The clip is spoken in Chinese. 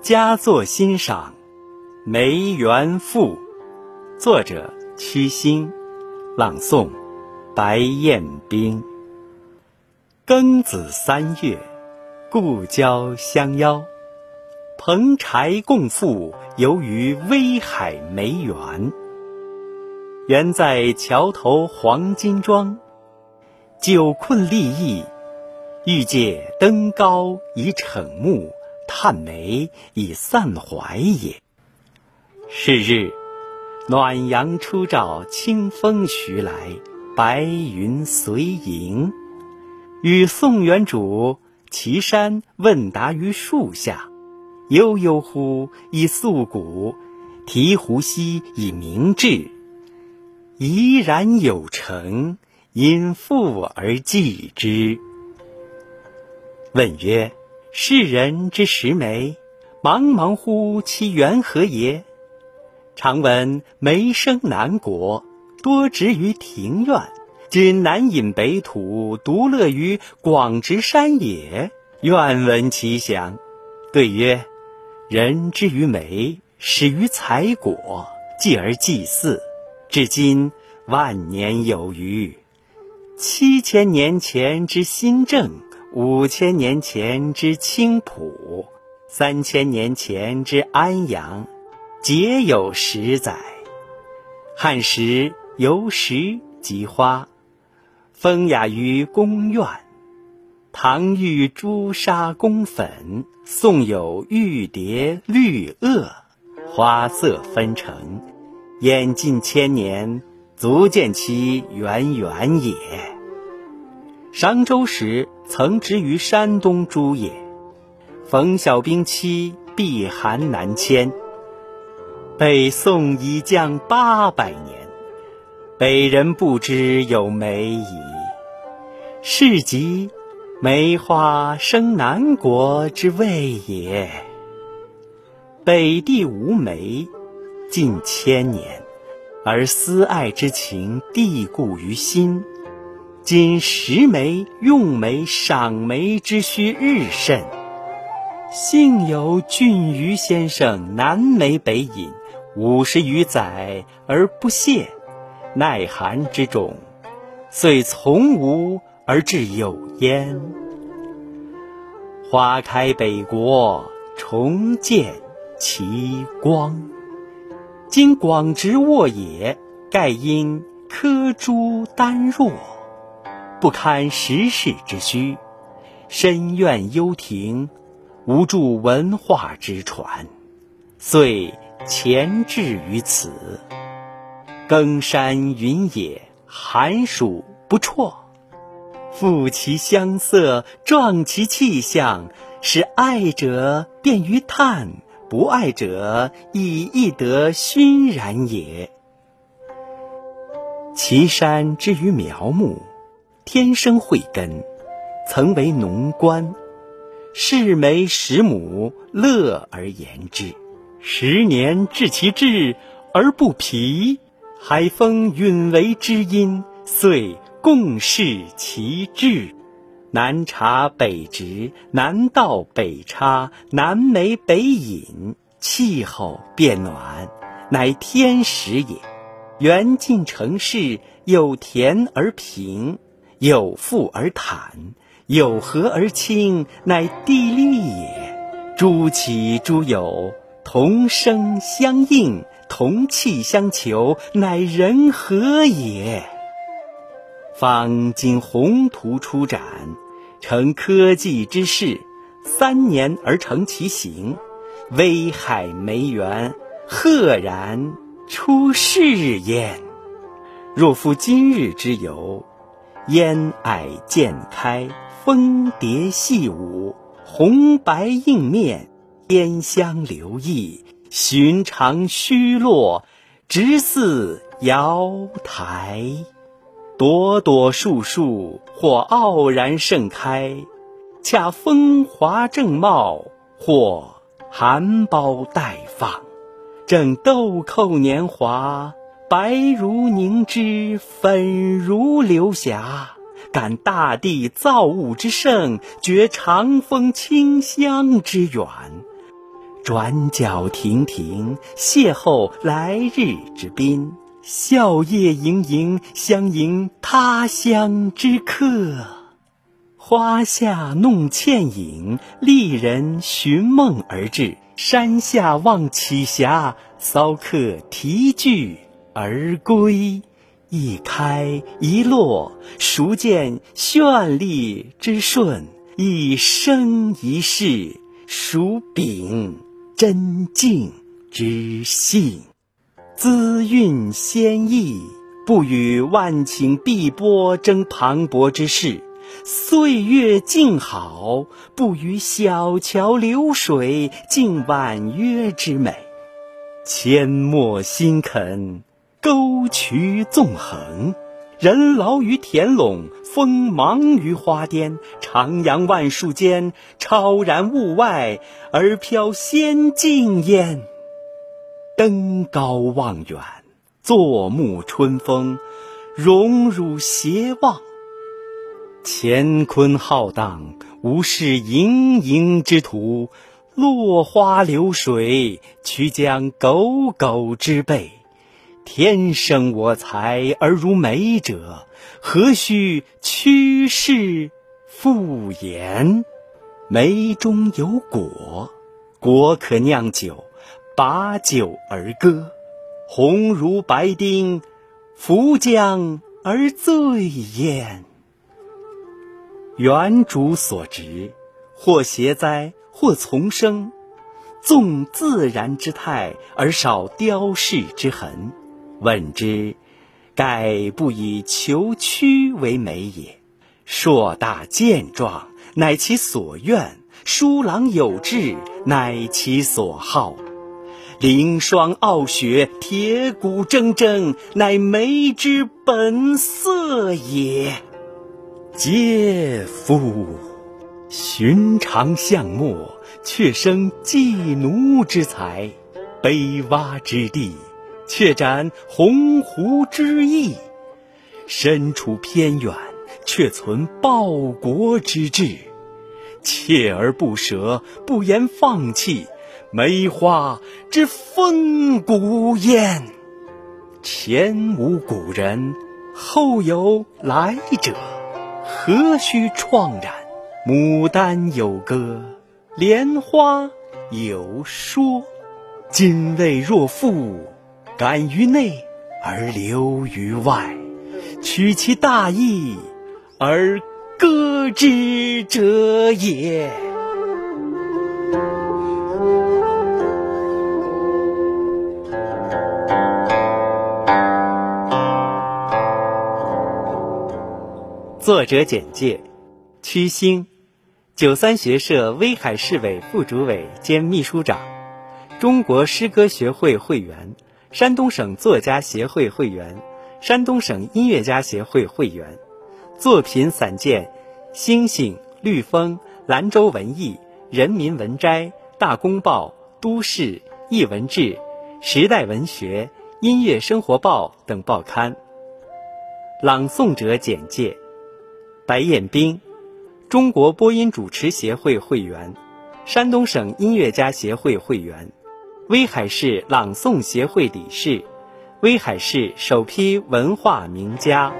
佳作欣赏《梅园赋》，作者屈心，朗诵白彦冰。庚子三月，故交相邀，蓬柴共赴，游于威海梅园。原在桥头黄金庄，久困立意，欲借登高以逞目，探梅以散怀也。是日，暖阳初照，清风徐来，白云随迎。与宋元主岐山问答于树下，悠悠乎以素古，醍醐兮以明志。怡然有成，因父而继之。问曰：“世人之识梅，茫茫乎其源何也？常闻梅生南国，多植于庭院。今南引北土，独乐于广植山野，愿闻其详。”对曰：“人之于梅，始于采果，继而祭祀。”至今万年有余，七千年前之新政，五千年前之青浦，三千年前之安阳，皆有十载。汉时由石及花，风雅于宫苑；唐遇朱砂宫粉，宋有玉蝶绿萼，花色纷呈。演近千年，足见其渊源也。商周时曾植于山东诸野，冯小兵期避寒南迁。北宋已将八百年，北人不知有梅矣。是即梅花生南国之谓也。北地无梅。近千年，而思爱之情地固于心。今食梅、用梅、赏梅之需日甚。幸有俊于先生南梅北引五十余载而不谢，耐寒之种，遂从无而至有焉。花开北国，重见其光。今广植沃野，盖因科诸丹弱，不堪时世之需，深怨幽庭，无助文化之传，遂前置于此。更山云野，寒暑不辍，赋其香色，壮其气象，使爱者便于叹。不爱者以易得熏然也。岐山之于苗木，天生慧根，曾为农官。视梅十亩，乐而言之。十年至其志而不疲，海风允为知音，遂共适其志。南茶北植，南道北插，南梅北引，气候变暖，乃天时也。远近城市，有田而平，有富而坦，有和而清，乃地利也。诸起诸有，同声相应，同气相求，乃人和也。方今宏图初展，成科技之势，三年而成其形，威海梅园，赫然出世焉。若夫今日之游，烟霭渐开，蜂蝶戏舞，红白映面，烟香流溢，寻常虚落，直似瑶台。朵朵树树，或傲然盛开，恰风华正茂；或含苞待放，正豆蔻年华。白如凝脂，粉如流霞。感大地造物之盛，觉长风清香之远。转角亭亭，邂逅来日之宾，笑靥盈盈，相迎他乡之客。花下弄倩影，丽人寻梦而至，山下望绮霞，骚客题句而归。一开一落，孰见绚丽之顺？一生一世，孰秉真静之性？姿韵先逸，不与万顷碧波争磅礴之势；岁月静好，不与小桥流水竞婉约之美。阡陌心肯。沟渠纵横，人劳于田垄，风忙于花巅。徜徉万树间，超然物外，而飘仙境焉。登高望远，坐沐春风，荣辱偕忘。乾坤浩荡，无事盈盈之徒；落花流水，须将狗狗之辈。天生我材而如美者，何须屈世复言？梅中有果，果可酿酒，把酒而歌。红如白丁，浮江而醉焉。园主所植，或谐哉，或丛生。纵自然之态，而少雕饰之痕。问之，盖不以求曲为美也。硕大健壮，乃其所愿；疏朗有致，乃其所好。凌霜傲雪，铁骨铮铮，乃梅之本色也。嗟夫！寻常巷陌，却生妓奴之才；卑洼之地。却展鸿鹄之翼，身处偏远，却存报国之志，锲而不舍，不言放弃，梅花之风骨焉。前无古人，后有来者，何须怆然？牡丹有歌，莲花有说，今未若负。感于内而流于外，取其大义而歌之者也。作者简介：屈星，九三学社威海市委副主委兼秘书长，中国诗歌学会会员。山东省作家协会会员，山东省音乐家协会会员，作品散见《星星》《绿风》《兰州文艺》《人民文摘》《大公报》《都市》《艺文志》《时代文学》《音乐生活报》等报刊。朗诵者简介：白彦斌，中国播音主持协会会员，山东省音乐家协会会员。威海市朗诵协会理事，威海市首批文化名家。